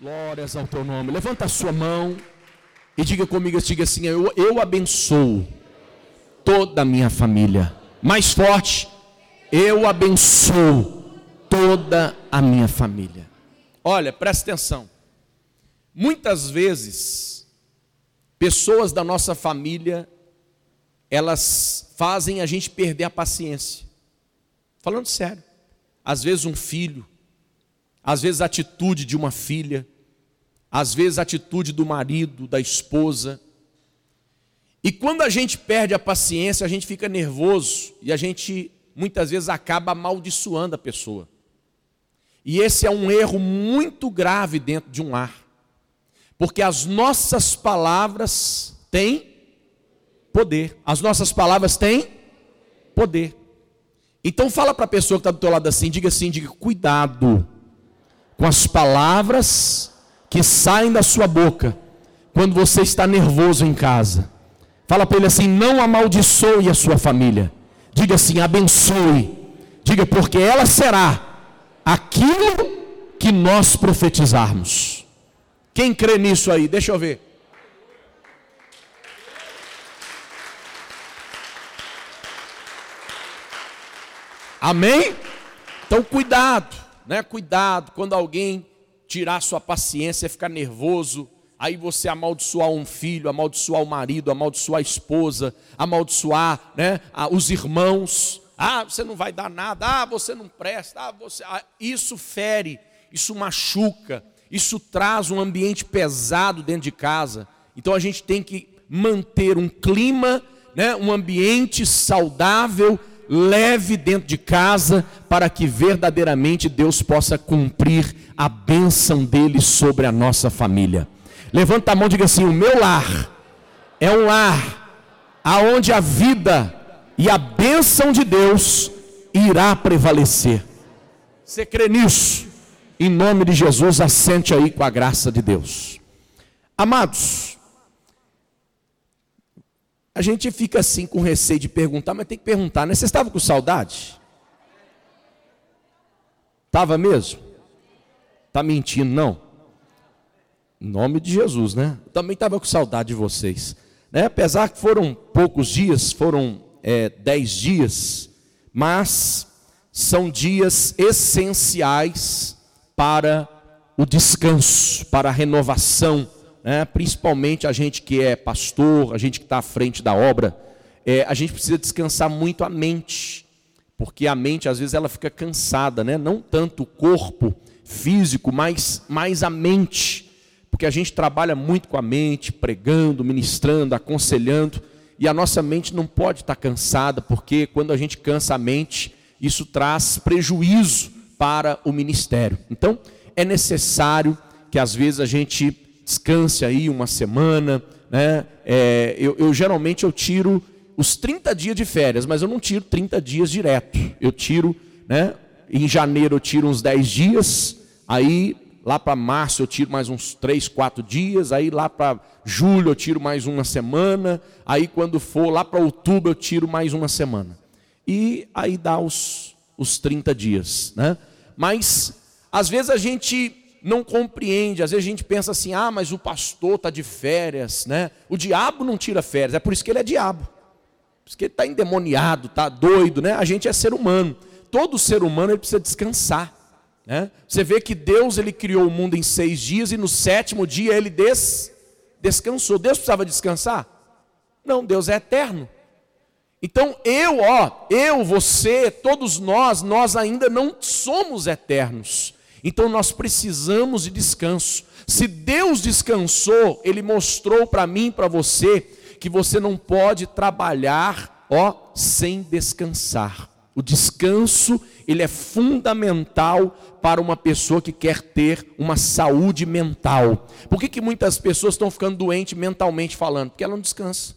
Glórias ao teu nome. Levanta a sua mão e diga comigo, diga assim: eu, eu abençoo toda a minha família. Mais forte, eu abençoo toda a minha família. Olha, presta atenção. Muitas vezes, pessoas da nossa família, elas fazem a gente perder a paciência. Falando sério. Às vezes um filho, às vezes a atitude de uma filha, às vezes a atitude do marido, da esposa. E quando a gente perde a paciência, a gente fica nervoso e a gente muitas vezes acaba amaldiçoando a pessoa. E esse é um erro muito grave dentro de um lar. Porque as nossas palavras têm poder. As nossas palavras têm poder. Então fala para a pessoa que está do teu lado assim, diga assim, diga, cuidado com as palavras que saem da sua boca quando você está nervoso em casa. Fala para ele assim, não amaldiçoe a sua família. Diga assim, abençoe. Diga, porque ela será aquilo que nós profetizarmos. Quem crê nisso aí? Deixa eu ver. Amém? Então cuidado, né? Cuidado quando alguém tirar sua paciência, ficar nervoso, aí você amaldiçoar um filho, amaldiçoar o marido, amaldiçoar a esposa, amaldiçoar, né, os irmãos. Ah, você não vai dar nada. Ah, você não presta. Ah, você ah, isso fere, isso machuca, isso traz um ambiente pesado dentro de casa. Então a gente tem que manter um clima, né, um ambiente saudável leve dentro de casa, para que verdadeiramente Deus possa cumprir a bênção dele sobre a nossa família. Levanta a mão e diga assim: O meu lar é um lar aonde a vida e a bênção de Deus irá prevalecer. Você crê nisso? Em nome de Jesus, assente aí com a graça de Deus. Amados, a gente fica assim com receio de perguntar, mas tem que perguntar, né? Você estava com saudade? Estava mesmo? Está mentindo, não? Em nome de Jesus, né? Também estava com saudade de vocês. Né? Apesar que foram poucos dias, foram é, dez dias, mas são dias essenciais para o descanso, para a renovação né? principalmente a gente que é pastor, a gente que está à frente da obra, é, a gente precisa descansar muito a mente, porque a mente às vezes ela fica cansada, né? não tanto o corpo físico, mas mais a mente, porque a gente trabalha muito com a mente, pregando, ministrando, aconselhando, e a nossa mente não pode estar cansada, porque quando a gente cansa a mente, isso traz prejuízo para o ministério. Então, é necessário que às vezes a gente descanse aí uma semana. Né? É, eu, eu geralmente eu tiro os 30 dias de férias, mas eu não tiro 30 dias direto. Eu tiro, né? Em janeiro eu tiro uns 10 dias, aí lá para março eu tiro mais uns 3, 4 dias, aí lá para julho eu tiro mais uma semana, aí quando for lá para outubro eu tiro mais uma semana. E aí dá os, os 30 dias, né? Mas às vezes a gente não compreende. Às vezes a gente pensa assim: ah, mas o pastor está de férias, né? O diabo não tira férias, é por isso que ele é diabo. Por isso que ele está endemoniado, está doido, né? A gente é ser humano. Todo ser humano ele precisa descansar. Né? Você vê que Deus ele criou o mundo em seis dias e no sétimo dia ele des, descansou. Deus precisava descansar? Não, Deus é eterno. Então eu, ó, eu, você, todos nós, nós ainda não somos eternos. Então nós precisamos de descanso. Se Deus descansou, Ele mostrou para mim, para você, que você não pode trabalhar, ó, sem descansar. O descanso, ele é fundamental para uma pessoa que quer ter uma saúde mental. Por que, que muitas pessoas estão ficando doentes mentalmente falando? Porque ela não descansa.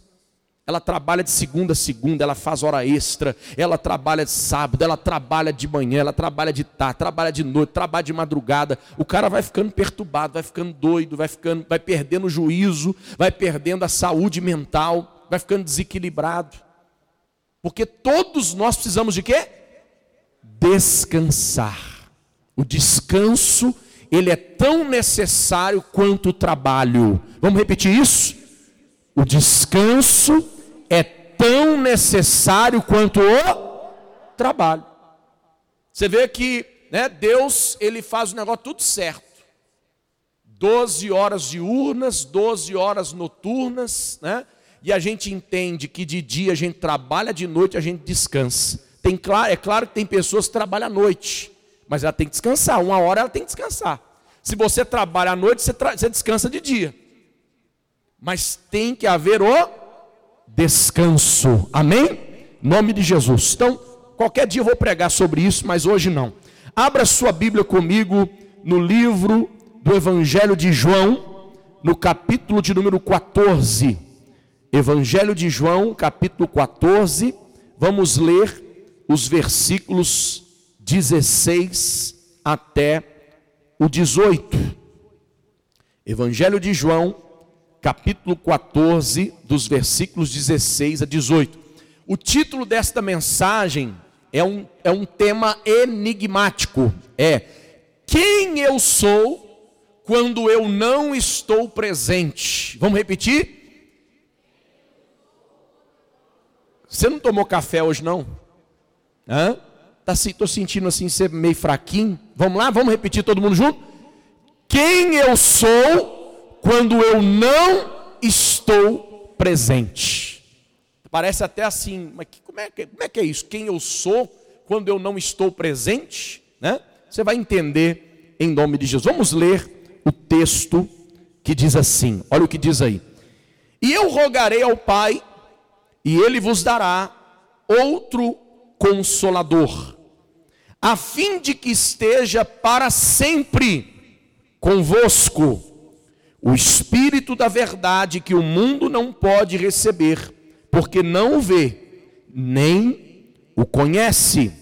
Ela trabalha de segunda a segunda, ela faz hora extra, ela trabalha de sábado, ela trabalha de manhã, ela trabalha de tarde, trabalha de noite, trabalha de madrugada. O cara vai ficando perturbado, vai ficando doido, vai ficando, vai perdendo o juízo, vai perdendo a saúde mental, vai ficando desequilibrado. Porque todos nós precisamos de quê? Descansar. O descanso ele é tão necessário quanto o trabalho. Vamos repetir isso? O descanso é tão necessário quanto o trabalho. Você vê que né, Deus ele faz o negócio tudo certo. 12 horas diurnas, 12 horas noturnas, né? E a gente entende que de dia a gente trabalha, de noite a gente descansa. Tem, é claro que tem pessoas que trabalham à noite, mas ela tem que descansar. Uma hora ela tem que descansar. Se você trabalha à noite, você, você descansa de dia. Mas tem que haver o descanso. Amém? Nome de Jesus. Então, qualquer dia eu vou pregar sobre isso, mas hoje não. Abra sua Bíblia comigo no livro do Evangelho de João, no capítulo de número 14. Evangelho de João, capítulo 14. Vamos ler os versículos 16 até o 18. Evangelho de João, capítulo 14, dos versículos 16 a 18. O título desta mensagem é um, é um tema enigmático: é Quem eu sou quando eu não estou presente. Vamos repetir? Você não tomou café hoje não? Hã? Tá, tô sentindo assim ser meio fraquinho. Vamos lá, vamos repetir todo mundo junto? Quem eu sou quando eu não estou presente? Parece até assim, mas como é, como é que é isso? Quem eu sou quando eu não estou presente? Né? Você vai entender em nome de Jesus. Vamos ler o texto que diz assim: olha o que diz aí. E eu rogarei ao Pai, e ele vos dará outro consolador, a fim de que esteja para sempre convosco o Espírito da verdade que o mundo não pode receber, porque não o vê, nem o conhece.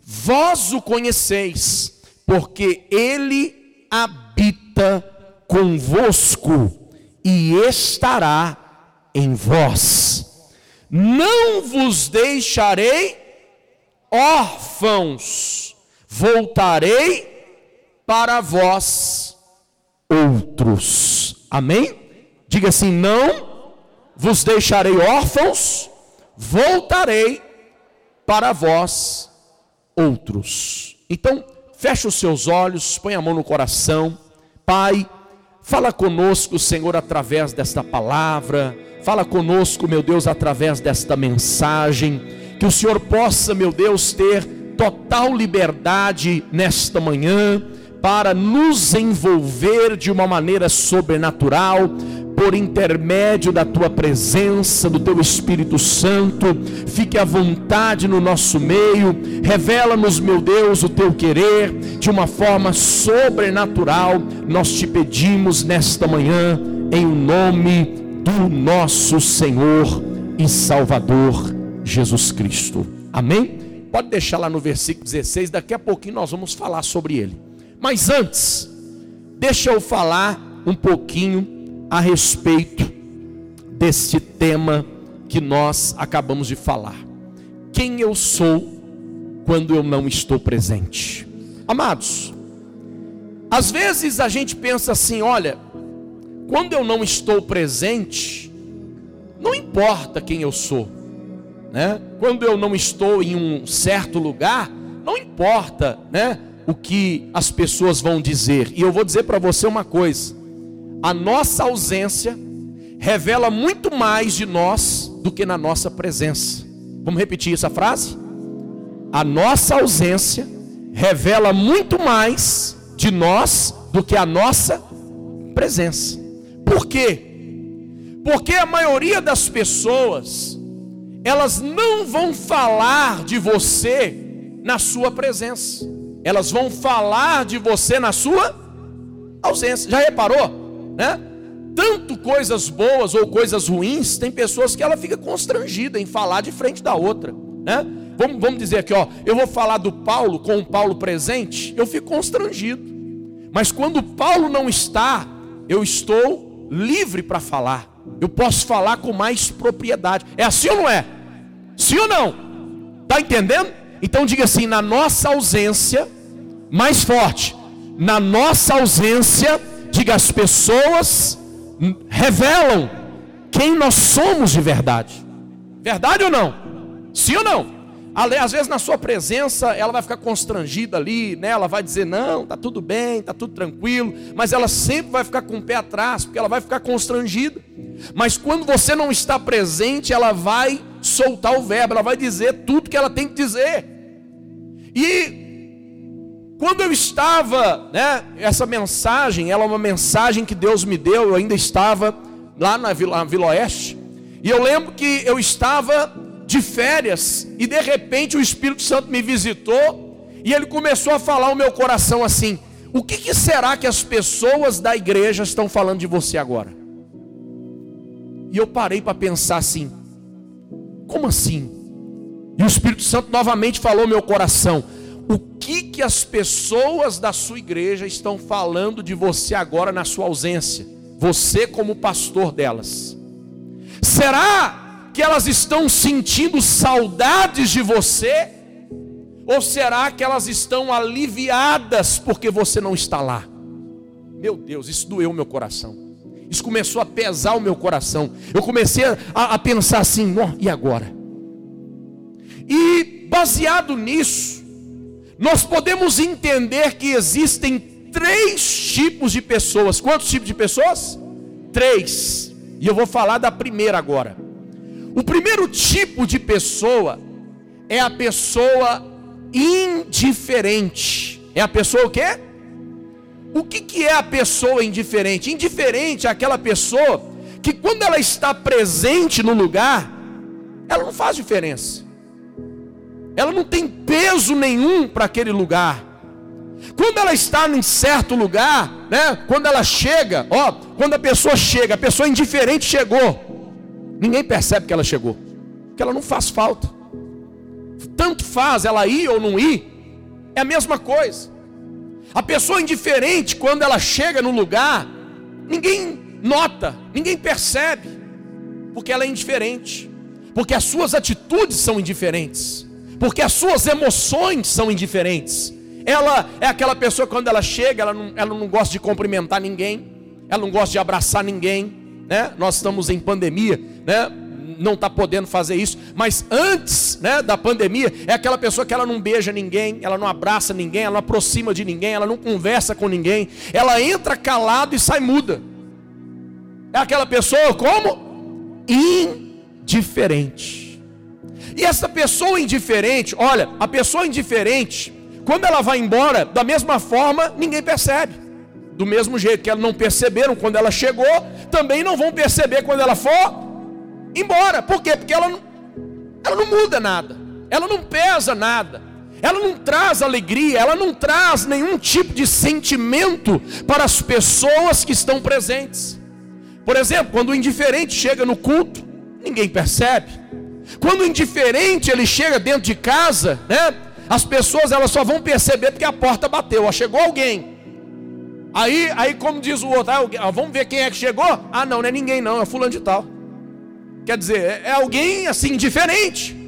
Vós o conheceis, porque ele habita convosco e estará em vós. Não vos deixarei órfãos, voltarei para vós outros. Amém? Diga assim: não vos deixarei órfãos, voltarei para vós outros. Então, feche os seus olhos, põe a mão no coração. Pai, fala conosco, Senhor, através desta palavra, fala conosco, meu Deus, através desta mensagem, que o Senhor possa, meu Deus, ter total liberdade nesta manhã para nos envolver de uma maneira sobrenatural, por intermédio da tua presença, do teu Espírito Santo, fique à vontade no nosso meio, revela-nos, meu Deus, o teu querer de uma forma sobrenatural. Nós te pedimos nesta manhã, em nome do nosso Senhor e Salvador Jesus Cristo. Amém? Pode deixar lá no versículo 16, daqui a pouquinho nós vamos falar sobre ele. Mas antes, deixa eu falar um pouquinho a respeito deste tema que nós acabamos de falar. Quem eu sou quando eu não estou presente? Amados, às vezes a gente pensa assim: olha, quando eu não estou presente, não importa quem eu sou, né? Quando eu não estou em um certo lugar, não importa, né? O que as pessoas vão dizer. E eu vou dizer para você uma coisa: a nossa ausência revela muito mais de nós do que na nossa presença. Vamos repetir essa frase? A nossa ausência revela muito mais de nós do que a nossa presença. Por quê? Porque a maioria das pessoas, elas não vão falar de você na sua presença, elas vão falar de você na sua ausência. Já reparou? né? Tanto coisas boas ou coisas ruins, tem pessoas que ela fica constrangida em falar de frente da outra, né? Vamos, vamos dizer aqui, ó, eu vou falar do Paulo com o Paulo presente, eu fico constrangido. Mas quando Paulo não está, eu estou livre para falar. Eu posso falar com mais propriedade. É assim ou não é? Sim ou não? Tá entendendo? Então diga assim: na nossa ausência, mais forte, na nossa ausência, diga as pessoas revelam quem nós somos de verdade. Verdade ou não? Sim ou não? Às vezes na sua presença ela vai ficar constrangida ali, né? Ela vai dizer não, tá tudo bem, tá tudo tranquilo, mas ela sempre vai ficar com o pé atrás, porque ela vai ficar constrangida. Mas quando você não está presente, ela vai soltar o verbo, ela vai dizer tudo que ela tem que dizer. E quando eu estava, né, essa mensagem, ela é uma mensagem que Deus me deu, eu ainda estava lá na Vila, na Vila Oeste, e eu lembro que eu estava de férias e de repente o Espírito Santo me visitou e ele começou a falar o meu coração assim: o que, que será que as pessoas da igreja estão falando de você agora? E eu parei para pensar assim: como assim? E o Espírito Santo novamente falou meu coração: o que que as pessoas da sua igreja estão falando de você agora na sua ausência? Você como pastor delas. Será que elas estão sentindo saudades de você? Ou será que elas estão aliviadas porque você não está lá? Meu Deus, isso doeu meu coração. Isso começou a pesar o meu coração. Eu comecei a, a pensar assim: e agora? E baseado nisso, nós podemos entender que existem três tipos de pessoas. Quantos tipos de pessoas? Três. E eu vou falar da primeira agora. O primeiro tipo de pessoa é a pessoa indiferente. É a pessoa o quê? O que, que é a pessoa indiferente? Indiferente é aquela pessoa que quando ela está presente no lugar, ela não faz diferença. Ela não tem peso nenhum para aquele lugar. Quando ela está em certo lugar, né? Quando ela chega, ó, quando a pessoa chega, a pessoa indiferente chegou. Ninguém percebe que ela chegou, que ela não faz falta. Tanto faz ela ir ou não ir, é a mesma coisa. A pessoa indiferente, quando ela chega no lugar, ninguém nota, ninguém percebe, porque ela é indiferente, porque as suas atitudes são indiferentes, porque as suas emoções são indiferentes. Ela é aquela pessoa quando ela chega, ela não, ela não gosta de cumprimentar ninguém, ela não gosta de abraçar ninguém, né? Nós estamos em pandemia, né? Não está podendo fazer isso, mas antes né, da pandemia, é aquela pessoa que ela não beija ninguém, ela não abraça ninguém, ela não aproxima de ninguém, ela não conversa com ninguém, ela entra calado e sai muda. É aquela pessoa como? Indiferente. E essa pessoa indiferente, olha, a pessoa indiferente, quando ela vai embora, da mesma forma, ninguém percebe. Do mesmo jeito que elas não perceberam quando ela chegou, também não vão perceber quando ela for embora. Por quê? Porque ela não, ela não muda nada, ela não pesa nada, ela não traz alegria, ela não traz nenhum tipo de sentimento para as pessoas que estão presentes. Por exemplo, quando o indiferente chega no culto, ninguém percebe. Quando o indiferente ele chega dentro de casa, né? As pessoas elas só vão perceber porque a porta bateu, ó, chegou alguém. Aí, aí como diz o outro, ah, vamos ver quem é que chegou? Ah, não, não é ninguém não, é fulano de tal. Quer dizer, é, é alguém assim diferente.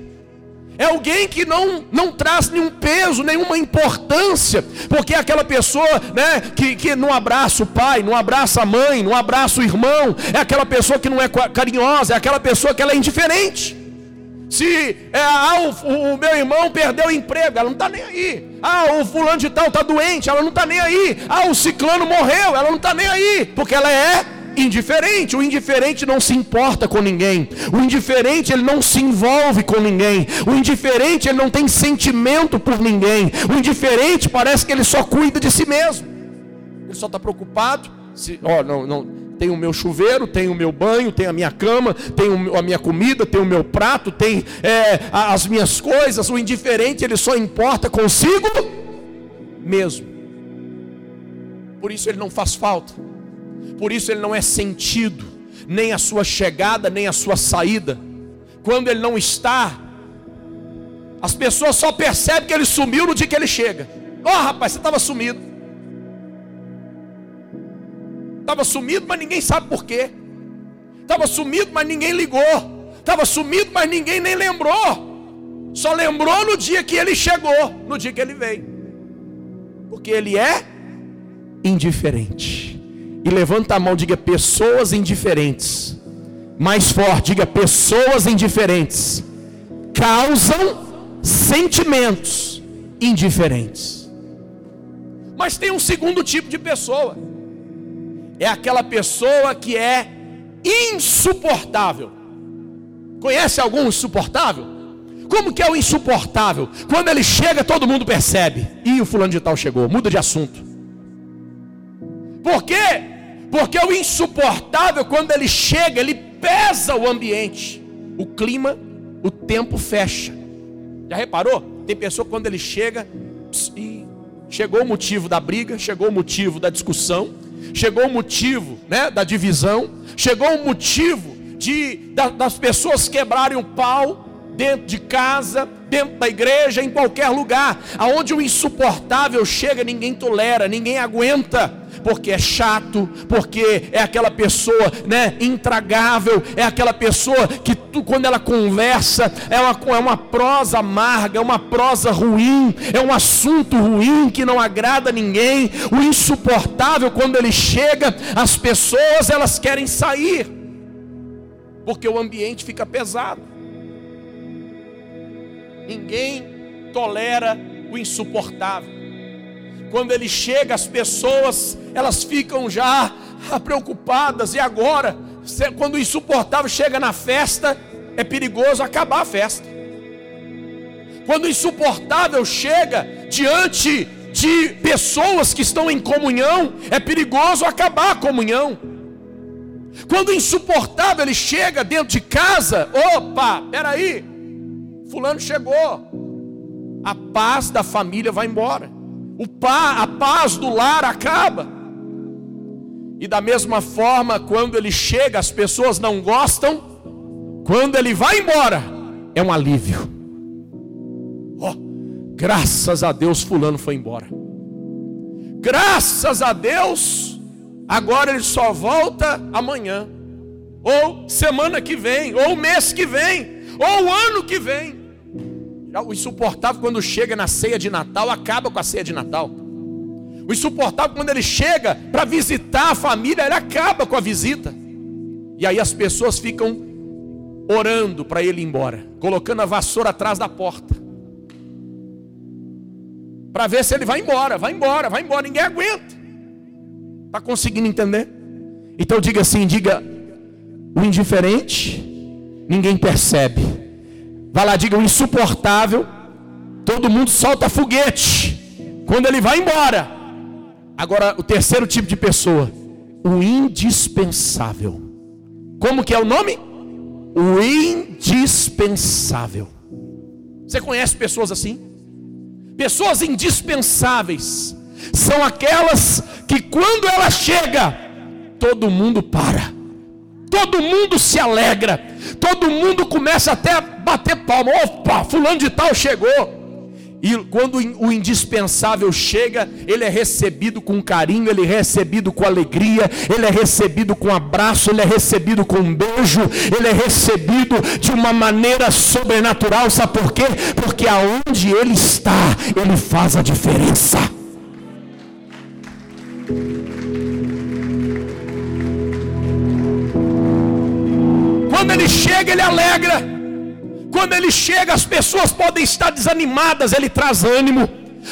É alguém que não, não traz nenhum peso, nenhuma importância, porque é aquela pessoa né, que, que não abraça o pai, não abraça a mãe, não abraça o irmão, é aquela pessoa que não é carinhosa, é aquela pessoa que ela é indiferente. Se é, ah, o, o, meu irmão perdeu o emprego, ela não está nem aí. Ah, o fulano de tal está doente, ela não está nem aí. Ah, o ciclano morreu, ela não está nem aí, porque ela é indiferente. O indiferente não se importa com ninguém. O indiferente ele não se envolve com ninguém. O indiferente ele não tem sentimento por ninguém. O indiferente parece que ele só cuida de si mesmo. Ele só está preocupado. Se, ó, não, não, tem o meu chuveiro, tem o meu banho, tem a minha cama, tem a minha comida, tem o meu prato, tem é, as minhas coisas. O indiferente ele só importa consigo mesmo. Por isso ele não faz falta. Por isso ele não é sentido, nem a sua chegada, nem a sua saída. Quando ele não está, as pessoas só percebem que ele sumiu no dia que ele chega. Ó oh, rapaz, você estava sumido. Estava sumido, mas ninguém sabe por quê. Estava sumido, mas ninguém ligou. Estava sumido, mas ninguém nem lembrou. Só lembrou no dia que ele chegou, no dia que ele veio. Porque ele é indiferente. E levanta a mão, diga pessoas indiferentes. Mais forte, diga pessoas indiferentes causam sentimentos indiferentes. Mas tem um segundo tipo de pessoa. É aquela pessoa que é insuportável. Conhece algum insuportável? Como que é o insuportável? Quando ele chega, todo mundo percebe. E o fulano de tal chegou, muda de assunto. Por quê? Porque o insuportável, quando ele chega, ele pesa o ambiente, o clima, o tempo fecha. Já reparou? Tem pessoa que quando ele chega, e chegou o motivo da briga, chegou o motivo da discussão, chegou o motivo né, da divisão, chegou o motivo de, das pessoas quebrarem o pau dentro de casa, dentro da igreja, em qualquer lugar, aonde o insuportável chega, ninguém tolera, ninguém aguenta porque é chato, porque é aquela pessoa, né, intragável, é aquela pessoa que tu, quando ela conversa, é uma, é uma prosa amarga, é uma prosa ruim, é um assunto ruim que não agrada ninguém. O insuportável quando ele chega, as pessoas elas querem sair. Porque o ambiente fica pesado. Ninguém tolera o insuportável. Quando ele chega, as pessoas elas ficam já preocupadas. E agora, quando o insuportável chega na festa, é perigoso acabar a festa. Quando o insuportável chega diante de pessoas que estão em comunhão, é perigoso acabar a comunhão. Quando o insuportável ele chega dentro de casa, opa, peraí, fulano chegou, a paz da família vai embora. Pá, a paz do lar acaba. E da mesma forma, quando ele chega, as pessoas não gostam. Quando ele vai embora, é um alívio. Oh, graças a Deus, Fulano foi embora. Graças a Deus, agora ele só volta amanhã, ou semana que vem, ou mês que vem, ou ano que vem. O insuportável quando chega na ceia de Natal acaba com a ceia de Natal. O insuportável quando ele chega para visitar a família, ele acaba com a visita. E aí as pessoas ficam orando para ele ir embora, colocando a vassoura atrás da porta. Para ver se ele vai embora, vai embora, vai embora, ninguém aguenta. Está conseguindo entender? Então diga assim, diga o indiferente, ninguém percebe Vai lá, diga o insuportável. Todo mundo solta foguete quando ele vai embora. Agora, o terceiro tipo de pessoa, o indispensável. Como que é o nome? O indispensável. Você conhece pessoas assim? Pessoas indispensáveis são aquelas que quando ela chega, todo mundo para. Todo mundo se alegra. Todo mundo começa até a bater palma. Opa, fulano de tal chegou. E quando o indispensável chega, ele é recebido com carinho, ele é recebido com alegria, ele é recebido com abraço, ele é recebido com um beijo, ele é recebido de uma maneira sobrenatural. Sabe por quê? Porque aonde ele está, ele faz a diferença. Chega, ele alegra. Quando ele chega, as pessoas podem estar desanimadas, ele traz ânimo.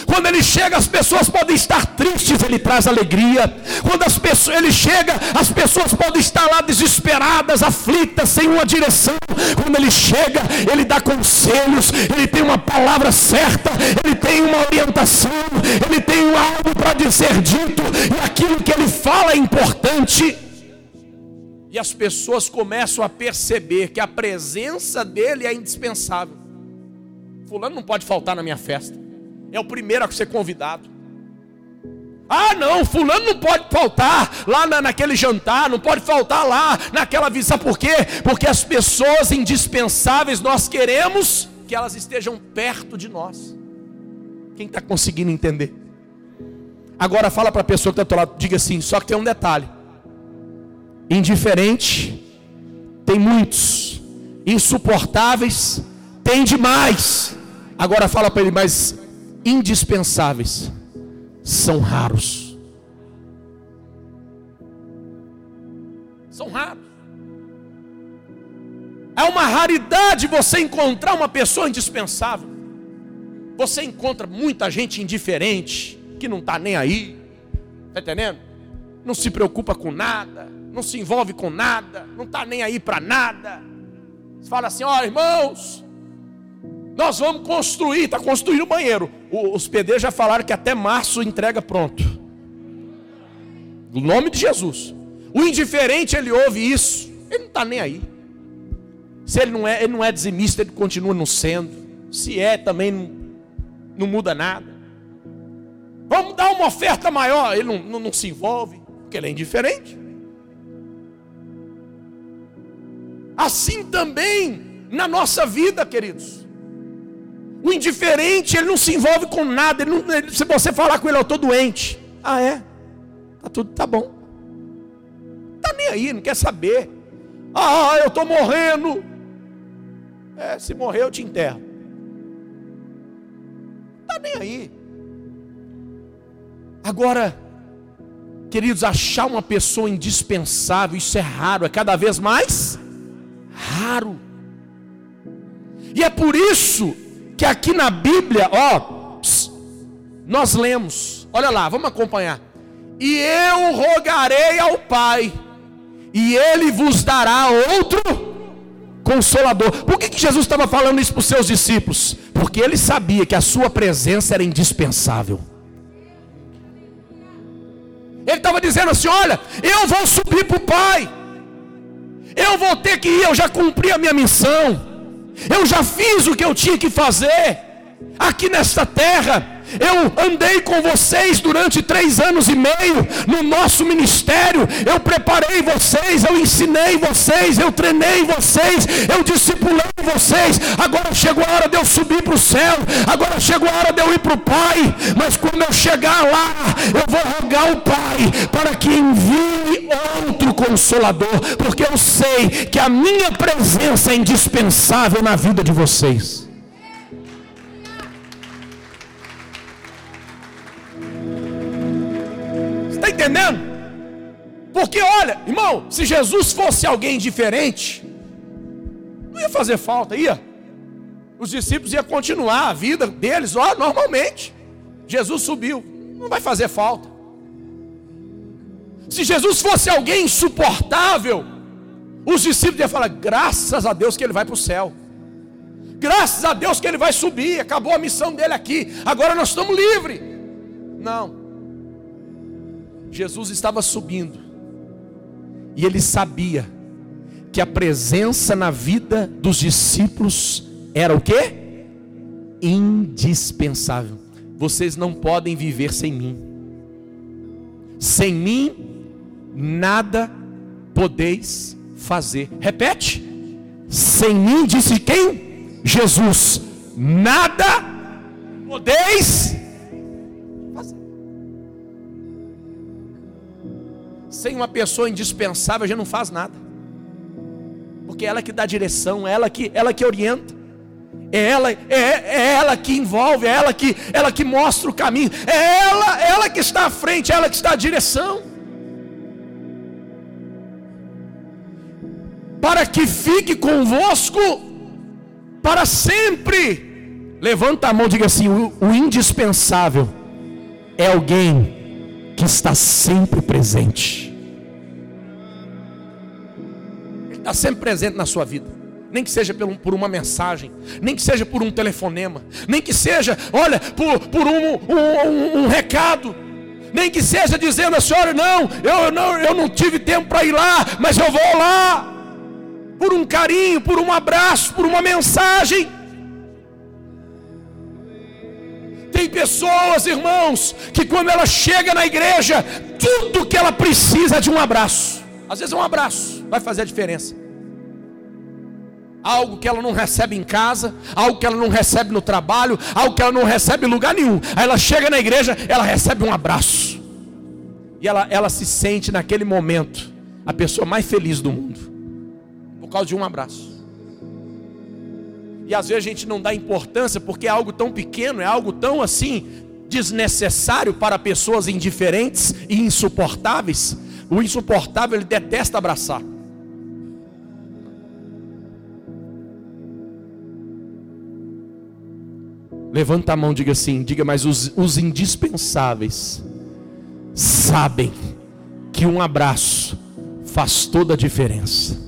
Quando ele chega, as pessoas podem estar tristes, ele traz alegria. Quando as pessoas, ele chega, as pessoas podem estar lá desesperadas, aflitas, sem uma direção. Quando ele chega, ele dá conselhos, ele tem uma palavra certa, ele tem uma orientação, ele tem algo para dizer dito, e aquilo que ele fala é importante. E as pessoas começam a perceber que a presença dele é indispensável. Fulano não pode faltar na minha festa. É o primeiro a ser convidado. Ah, não, fulano não pode faltar lá na, naquele jantar, não pode faltar lá naquela visita. Por quê? Porque as pessoas indispensáveis nós queremos que elas estejam perto de nós. Quem está conseguindo entender? Agora fala para a pessoa que está do lado, diga assim, só que tem um detalhe Indiferente, tem muitos. Insuportáveis, tem demais. Agora fala para ele, mas indispensáveis são raros. São raros. É uma raridade você encontrar uma pessoa indispensável. Você encontra muita gente indiferente, que não está nem aí, está entendendo? Não se preocupa com nada não se envolve com nada, não está nem aí para nada. Você fala assim: ó oh, irmãos, nós vamos construir, está construindo o banheiro. os pedreiros já falaram que até março entrega pronto. No nome de Jesus. O indiferente, ele ouve isso, ele não está nem aí. Se ele não é, ele não é dizimista, ele continua não sendo. Se é, também não, não muda nada. Vamos dar uma oferta maior, ele não, não, não se envolve, porque ele é indiferente. Assim também na nossa vida, queridos. O indiferente, ele não se envolve com nada. Não, ele, se você falar com ele, eu estou doente. Ah, é? Tá tudo tá bom. Tá nem aí, não quer saber. Ah, eu estou morrendo. É, se morrer eu te enterro. Tá nem aí. Agora, queridos, achar uma pessoa indispensável, isso é raro, é cada vez mais raro. E é por isso que aqui na Bíblia, ó, nós lemos, olha lá, vamos acompanhar. E eu rogarei ao Pai, e Ele vos dará outro consolador. Por que, que Jesus estava falando isso para os seus discípulos? Porque ele sabia que a sua presença era indispensável. Ele estava dizendo assim: Olha, eu vou subir para o Pai, eu vou ter que ir, eu já cumpri a minha missão, eu já fiz o que eu tinha que fazer aqui nesta terra. Eu andei com vocês durante três anos e meio no nosso ministério. Eu preparei vocês, eu ensinei vocês, eu treinei vocês, eu discipulei vocês. Agora chegou a hora de eu subir para o céu. Agora chegou a hora de eu ir para o Pai. Mas quando eu chegar lá, eu vou rogar o Pai para que envie outro consolador, porque eu sei que a minha presença é indispensável na vida de vocês. Está entendendo? Porque olha, irmão, se Jesus fosse alguém diferente, não ia fazer falta, ia. Os discípulos iam continuar a vida deles, ó, normalmente. Jesus subiu, não vai fazer falta. Se Jesus fosse alguém insuportável, os discípulos iam falar: graças a Deus que ele vai para o céu. Graças a Deus que ele vai subir, acabou a missão dele aqui. Agora nós estamos livres. Não. Jesus estava subindo e ele sabia que a presença na vida dos discípulos era o que? Indispensável. Vocês não podem viver sem mim. Sem mim, nada podeis fazer. Repete. Sem mim, disse quem? Jesus. Nada podeis Sem uma pessoa indispensável, a gente não faz nada. Porque é ela que dá direção, é ela que, ela que orienta. É ela, é, é ela que envolve, é ela que, ela que mostra o caminho. É ela, ela que está à frente, é ela que está à direção. Para que fique convosco para sempre. Levanta a mão e diga assim: o, o indispensável é alguém que está sempre presente. Sempre presente na sua vida. Nem que seja por, um, uma mensagem, nem que seja por um telefonema, nem que seja, olha, por, por um, um, um, recado, nem que seja dizendo assim: olha, não, eu não, eu não tive tempo para ir lá, mas eu vou lá, por um carinho, por um abraço, por uma mensagem. Tem pessoas, irmãos, que quando ela chega na igreja, tudo que ela precisa é de um abraço. Às vezes é um abraço, vai fazer a diferença. Algo que ela não recebe em casa, algo que ela não recebe no trabalho, algo que ela não recebe em lugar nenhum. Aí ela chega na igreja, ela recebe um abraço. E ela, ela se sente naquele momento a pessoa mais feliz do mundo. Por causa de um abraço. E às vezes a gente não dá importância porque é algo tão pequeno, é algo tão assim desnecessário para pessoas indiferentes e insuportáveis. O insuportável, ele detesta abraçar. Levanta a mão, diga assim, diga, mas os, os indispensáveis sabem que um abraço faz toda a diferença.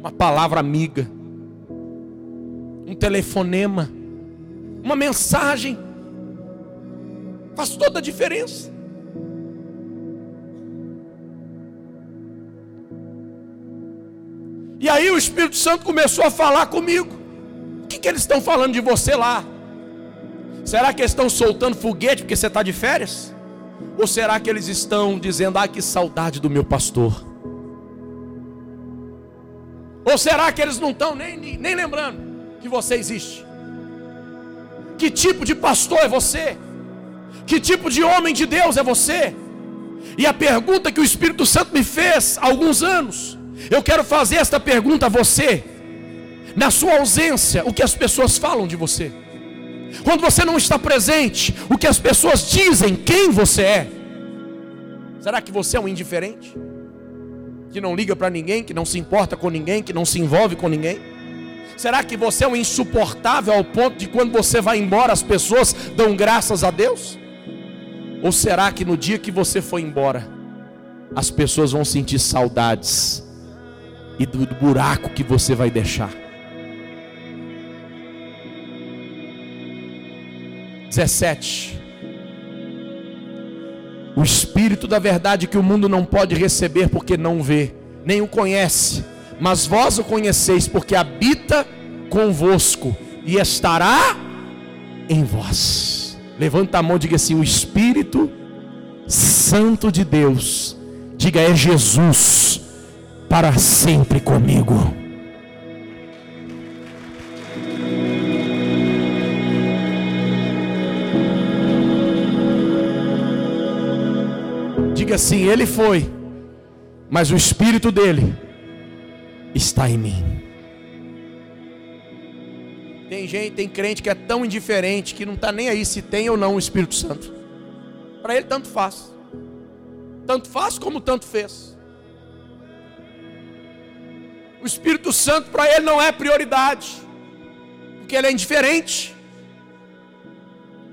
Uma palavra amiga, um telefonema, uma mensagem, faz toda a diferença. E aí o Espírito Santo começou a falar comigo. O que, que eles estão falando de você lá? Será que eles estão soltando foguete porque você está de férias? Ou será que eles estão dizendo, ah, que saudade do meu pastor? Ou será que eles não estão nem, nem lembrando que você existe? Que tipo de pastor é você? Que tipo de homem de Deus é você? E a pergunta que o Espírito Santo me fez há alguns anos eu quero fazer esta pergunta a você. Na sua ausência, o que as pessoas falam de você? Quando você não está presente, o que as pessoas dizem, quem você é? Será que você é um indiferente? Que não liga para ninguém, que não se importa com ninguém, que não se envolve com ninguém? Será que você é um insuportável ao ponto de quando você vai embora as pessoas dão graças a Deus? Ou será que no dia que você for embora, as pessoas vão sentir saudades e do buraco que você vai deixar. 17. O Espírito da verdade que o mundo não pode receber porque não vê, nem o conhece, mas vós o conheceis porque habita convosco e estará em vós. Levanta a mão e diga assim: o Espírito Santo de Deus, diga é Jesus para sempre comigo. Diga assim: Ele foi, mas o Espírito dele está em mim. Tem gente, tem crente que é tão indiferente que não está nem aí se tem ou não o Espírito Santo. Para ele tanto faz. Tanto faz como tanto fez. O Espírito Santo para ele não é prioridade, porque ele é indiferente.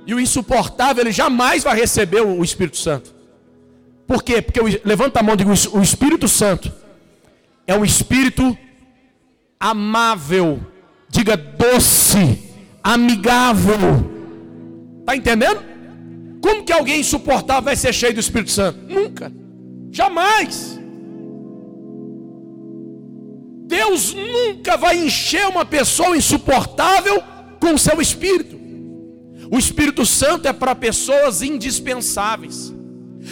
E o insuportável, ele jamais vai receber o Espírito Santo. Por quê? Porque levanta a mão e diga: o Espírito Santo é um espírito amável, diga doce, amigável. Está entendendo? Como que alguém insuportável vai ser cheio do Espírito Santo? Nunca, jamais. Deus nunca vai encher uma pessoa insuportável com o seu espírito. O Espírito Santo é para pessoas indispensáveis.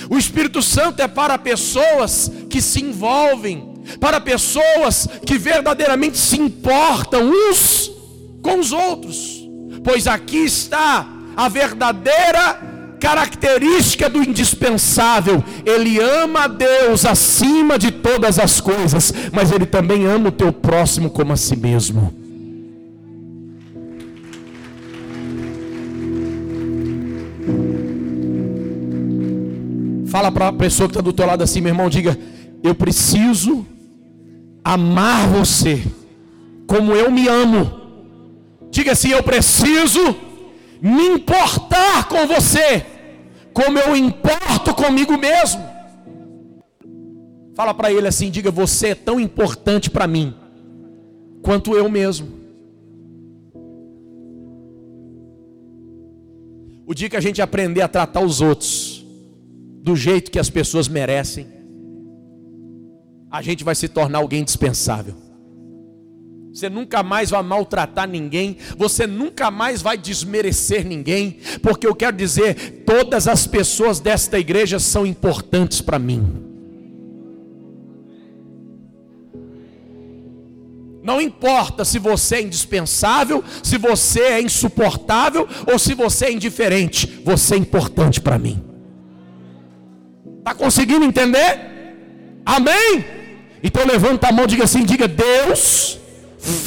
O Espírito Santo é para pessoas que se envolvem, para pessoas que verdadeiramente se importam uns com os outros. Pois aqui está a verdadeira característica do indispensável. Ele ama a Deus acima de todas as coisas, mas ele também ama o teu próximo como a si mesmo. Fala para a pessoa que está do teu lado assim, meu irmão, diga: Eu preciso amar você como eu me amo. Diga assim: Eu preciso me importar com você, como eu importo comigo mesmo. Fala para ele assim: diga, você é tão importante para mim quanto eu mesmo. O dia que a gente aprender a tratar os outros do jeito que as pessoas merecem, a gente vai se tornar alguém dispensável. Você nunca mais vai maltratar ninguém, você nunca mais vai desmerecer ninguém, porque eu quero dizer, todas as pessoas desta igreja são importantes para mim. Não importa se você é indispensável, se você é insuportável ou se você é indiferente, você é importante para mim. Está conseguindo entender? Amém? Então levanta a mão, diga assim, diga Deus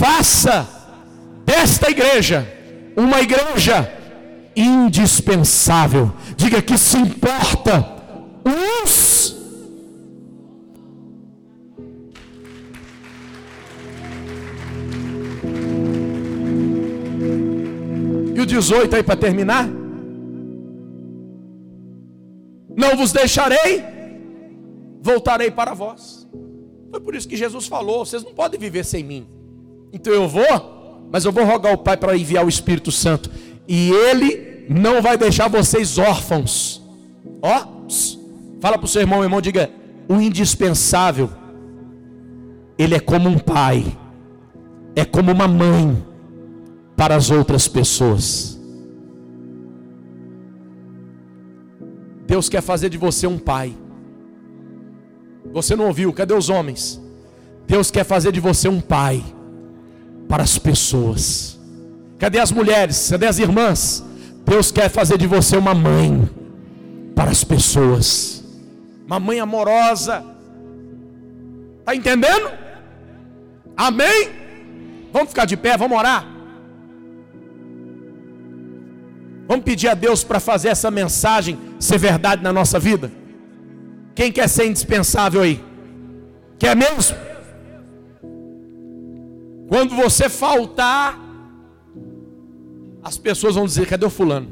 faça desta igreja uma igreja indispensável. Diga que se importa uns. E o 18 aí para terminar? Não vos deixarei, voltarei para vós. Foi por isso que Jesus falou: vocês não podem viver sem mim. Então eu vou, mas eu vou rogar ao Pai para enviar o Espírito Santo. E Ele não vai deixar vocês órfãos. Ó, fala para o seu irmão, irmão, diga: o indispensável, ele é como um pai, é como uma mãe para as outras pessoas. Deus quer fazer de você um pai. Você não ouviu? Cadê os homens? Deus quer fazer de você um pai para as pessoas. Cadê as mulheres? Cadê as irmãs? Deus quer fazer de você uma mãe para as pessoas. Uma mãe amorosa. Está entendendo? Amém? Vamos ficar de pé, vamos orar. Vamos pedir a Deus para fazer essa mensagem ser verdade na nossa vida. Quem quer ser indispensável aí? Quer mesmo? Quando você faltar, as pessoas vão dizer: cadê o fulano?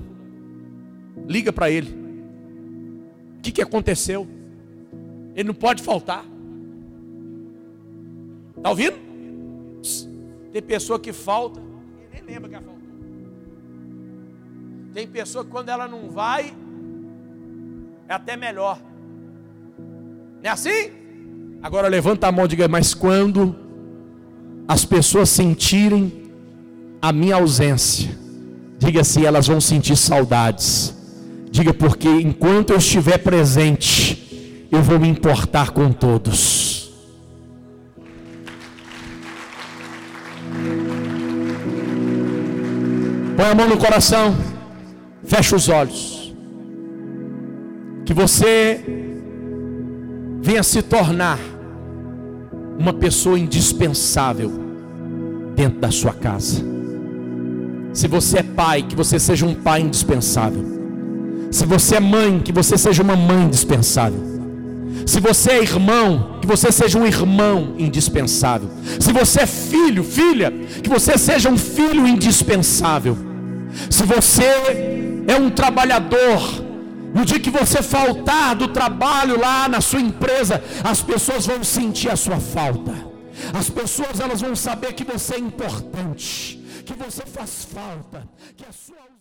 Liga para ele. O que, que aconteceu? Ele não pode faltar. Está ouvindo? Tem pessoa que falta, e nem lembra que ela faltou. Tem pessoa que quando ela não vai, é até melhor. Não é assim? Agora levanta a mão e diga, mas quando as pessoas sentirem a minha ausência, diga se elas vão sentir saudades. Diga porque enquanto eu estiver presente, eu vou me importar com todos. Põe a mão no coração, fecha os olhos. Que você venha se tornar uma pessoa indispensável dentro da sua casa. Se você é pai, que você seja um pai indispensável. Se você é mãe, que você seja uma mãe indispensável. Se você é irmão, que você seja um irmão indispensável. Se você é filho, filha, que você seja um filho indispensável. Se você é um trabalhador, no dia que você faltar do trabalho lá na sua empresa, as pessoas vão sentir a sua falta. As pessoas elas vão saber que você é importante, que você faz falta, que a sua